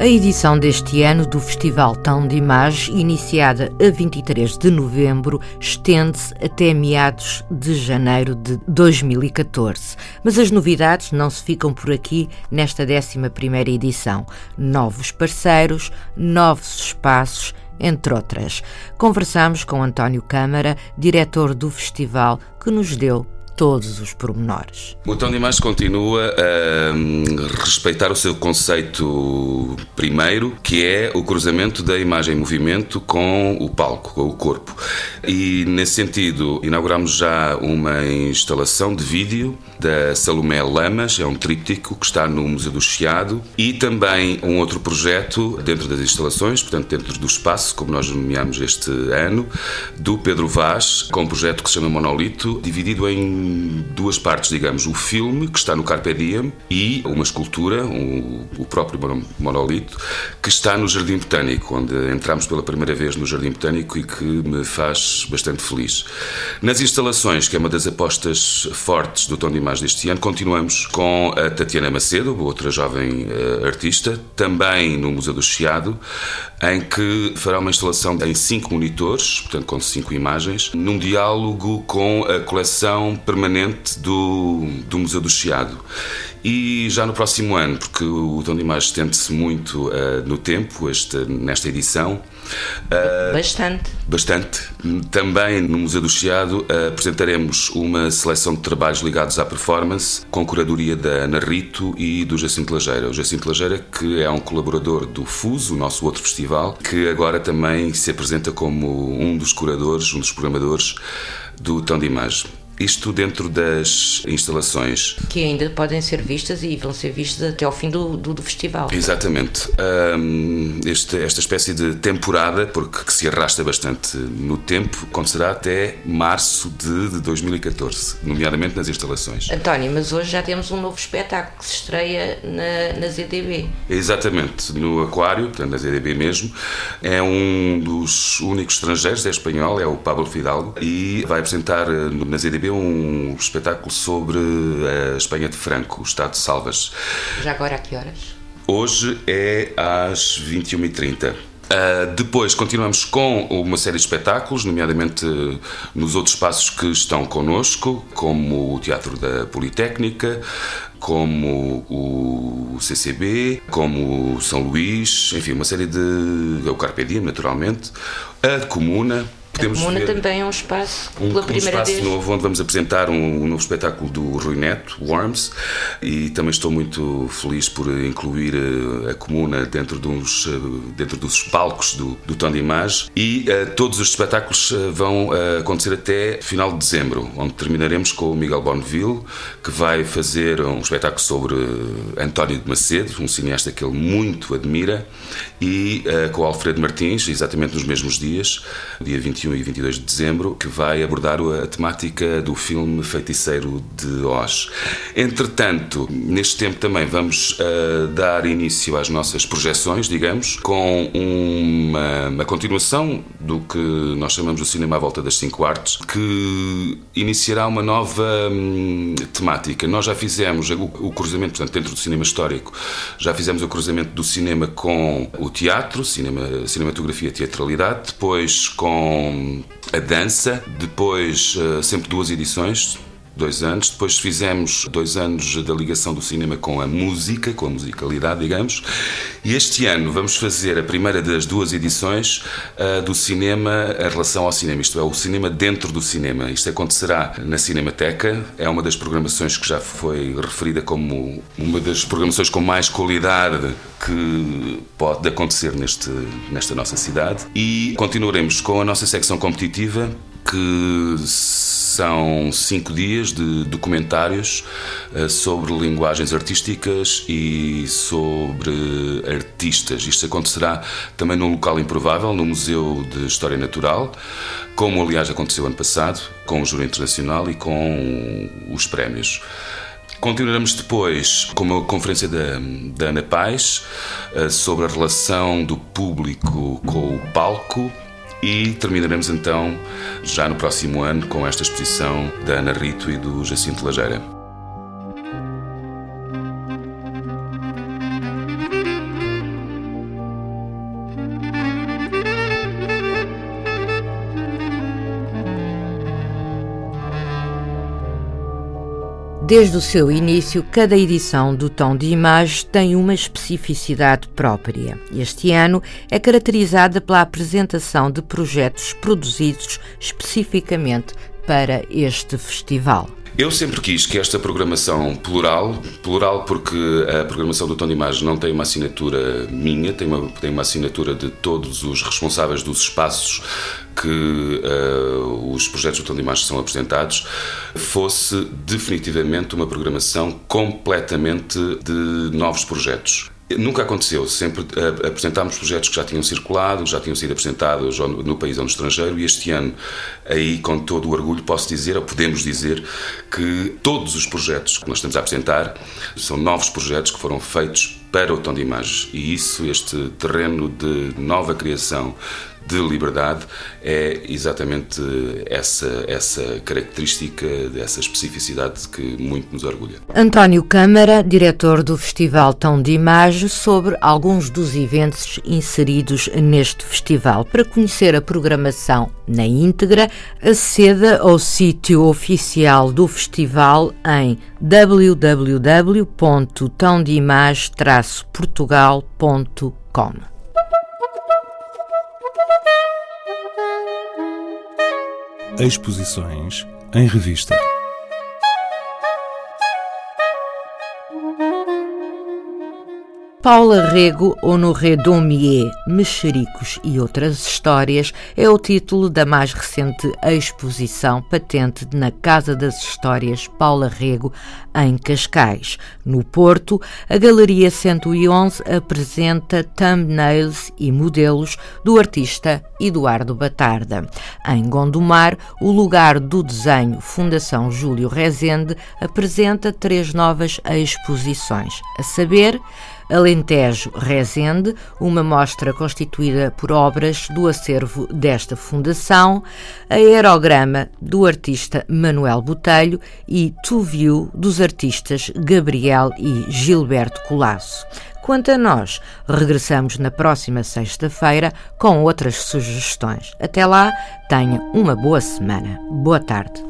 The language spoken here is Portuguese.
A edição deste ano do Festival Tão de Imagem, iniciada a 23 de novembro, estende-se até meados de janeiro de 2014. Mas as novidades não se ficam por aqui nesta 11ª edição. Novos parceiros, novos espaços, entre outras. Conversamos com António Câmara, diretor do festival, que nos deu todos os pormenores. O Tom de Imagem continua a hum, respeitar o seu conceito primeiro, que é o cruzamento da imagem em movimento com o palco, com o corpo. E nesse sentido, inauguramos já uma instalação de vídeo da Salomé Lamas, é um tríptico que está no Museu do Chiado, e também um outro projeto dentro das instalações, portanto dentro do espaço, como nós nomeamos este ano, do Pedro Vaz, com um projeto que se chama Monolito, dividido em duas partes, digamos, o filme, que está no Carpe Diem, e uma escultura, o próprio monolito, que está no Jardim Botânico, onde entramos pela primeira vez no Jardim Botânico e que me faz bastante feliz. Nas instalações, que é uma das apostas fortes do Tom de Imagem deste ano, continuamos com a Tatiana Macedo, outra jovem uh, artista, também no Museu do Chiado, em que fará uma instalação em cinco monitores, portanto com cinco imagens, num diálogo com a coleção permanente do, do Museu do Chiado. E já no próximo ano, porque o Dom de Imagem estende-se muito uh, no tempo, este, nesta edição. Uh, bastante. Bastante. Também no Museu do Chiado uh, apresentaremos uma seleção de trabalhos ligados à performance, com curadoria da Ana Rito e do Jacinto Lageira. O Jacinto Lageira, que é um colaborador do FUS, o nosso outro festival, que agora também se apresenta como um dos curadores, um dos programadores do Tom de Imagem. Isto dentro das instalações. Que ainda podem ser vistas e vão ser vistas até ao fim do, do, do festival. Exatamente. Um, este, esta espécie de temporada, porque que se arrasta bastante no tempo, acontecerá até março de, de 2014, nomeadamente nas instalações. António, mas hoje já temos um novo espetáculo que se estreia na, na ZDB. Exatamente, no Aquário, portanto, na ZDB mesmo. É um dos únicos estrangeiros, é espanhol, é o Pablo Fidalgo, e vai apresentar eh, na ZDB um espetáculo sobre a Espanha de Franco, o Estado de Salvas. Já agora a que horas? Hoje é às 21h30. Uh, depois continuamos com uma série de espetáculos, nomeadamente nos outros espaços que estão connosco, como o Teatro da Politécnica, como o CCB, como o São Luís, enfim, uma série de. o Carpe Diem, naturalmente, a Comuna podemos a Comuna ver também é um espaço um, pela primeira um espaço vez. novo onde vamos apresentar um, um, novo espetáculo do Rui Neto, Worms, e também estou muito feliz por incluir eh, a Comuna dentro, dos, eh, dentro dos palcos do, do Tom de Imagem e uh, todos os espetáculos vão uh, acontecer até final de dezembro, onde terminaremos com o Miguel Bonneville, que vai fazer um espetáculo sobre António de Macedo, um cineasta que ele muito admira, e uh, com o Alfredo Martins, exatamente nos mesmos dias, dia 21 21 e 22 de dezembro, que vai abordar a temática do filme Feiticeiro de Oz. Entretanto, neste tempo também vamos uh, dar início às nossas projeções, digamos, com uma, uma continuação do que nós chamamos de cinema à volta das cinco artes, que iniciará uma nova hum, temática. Nós já fizemos o, o cruzamento, portanto, dentro do cinema histórico, já fizemos o cruzamento do cinema com o teatro, cinema, cinematografia, teatralidade, depois com a dança, depois uh, sempre duas edições, dois anos. Depois fizemos dois anos da ligação do cinema com a música, com a musicalidade, digamos. E este ano vamos fazer a primeira das duas edições uh, do cinema em relação ao cinema, isto é, o cinema dentro do cinema. Isto acontecerá na Cinemateca, é uma das programações que já foi referida como uma das programações com mais qualidade que pode acontecer neste, nesta nossa cidade. E continuaremos com a nossa secção competitiva que São cinco dias de documentários uh, sobre linguagens artísticas e sobre artistas. Isto acontecerá também num local improvável, no Museu de História Natural, como aliás aconteceu ano passado, com o Júri Internacional e com os prémios. Continuaremos depois com uma conferência da, da Ana Paz uh, sobre a relação do público com o palco e terminaremos então já no próximo ano com esta exposição da Ana Rito e do Jacinto Lajeira. Desde o seu início, cada edição do Tom de Imagem tem uma especificidade própria. Este ano é caracterizada pela apresentação de projetos produzidos especificamente para este festival. Eu sempre quis que esta programação plural, plural porque a programação do Tom de Imagem não tem uma assinatura minha, tem uma, tem uma assinatura de todos os responsáveis dos espaços que uh, os projetos do Tom de Imagem são apresentados, fosse definitivamente uma programação completamente de novos projetos. Nunca aconteceu, sempre uh, apresentámos projetos que já tinham circulado, já tinham sido apresentados no país ou no estrangeiro e este ano, aí com todo o orgulho, posso dizer, ou podemos dizer, que todos os projetos que nós estamos a apresentar são novos projetos que foram feitos para o tom de imagens e isso, este terreno de nova criação, de liberdade é exatamente essa, essa característica, essa especificidade que muito nos orgulha. António Câmara, diretor do Festival Tão de Imagem, sobre alguns dos eventos inseridos neste festival. Para conhecer a programação na íntegra, aceda ao sítio oficial do festival em www.tãodeimage-portugal.com. Exposições em revista. Paula Rego Honoré Domier, Mexericos e Outras Histórias é o título da mais recente exposição patente na Casa das Histórias Paula Rego, em Cascais. No Porto, a Galeria 111 apresenta thumbnails e modelos do artista Eduardo Batarda. Em Gondomar, o lugar do desenho Fundação Júlio Rezende apresenta três novas exposições, a saber, Alentejo Rezende, uma mostra constituída por obras do acervo desta fundação, Aerograma do artista Manuel Botelho e To View dos artistas Gabriel e Gilberto Colasso. Quanto a nós, regressamos na próxima sexta-feira com outras sugestões. Até lá, tenha uma boa semana. Boa tarde.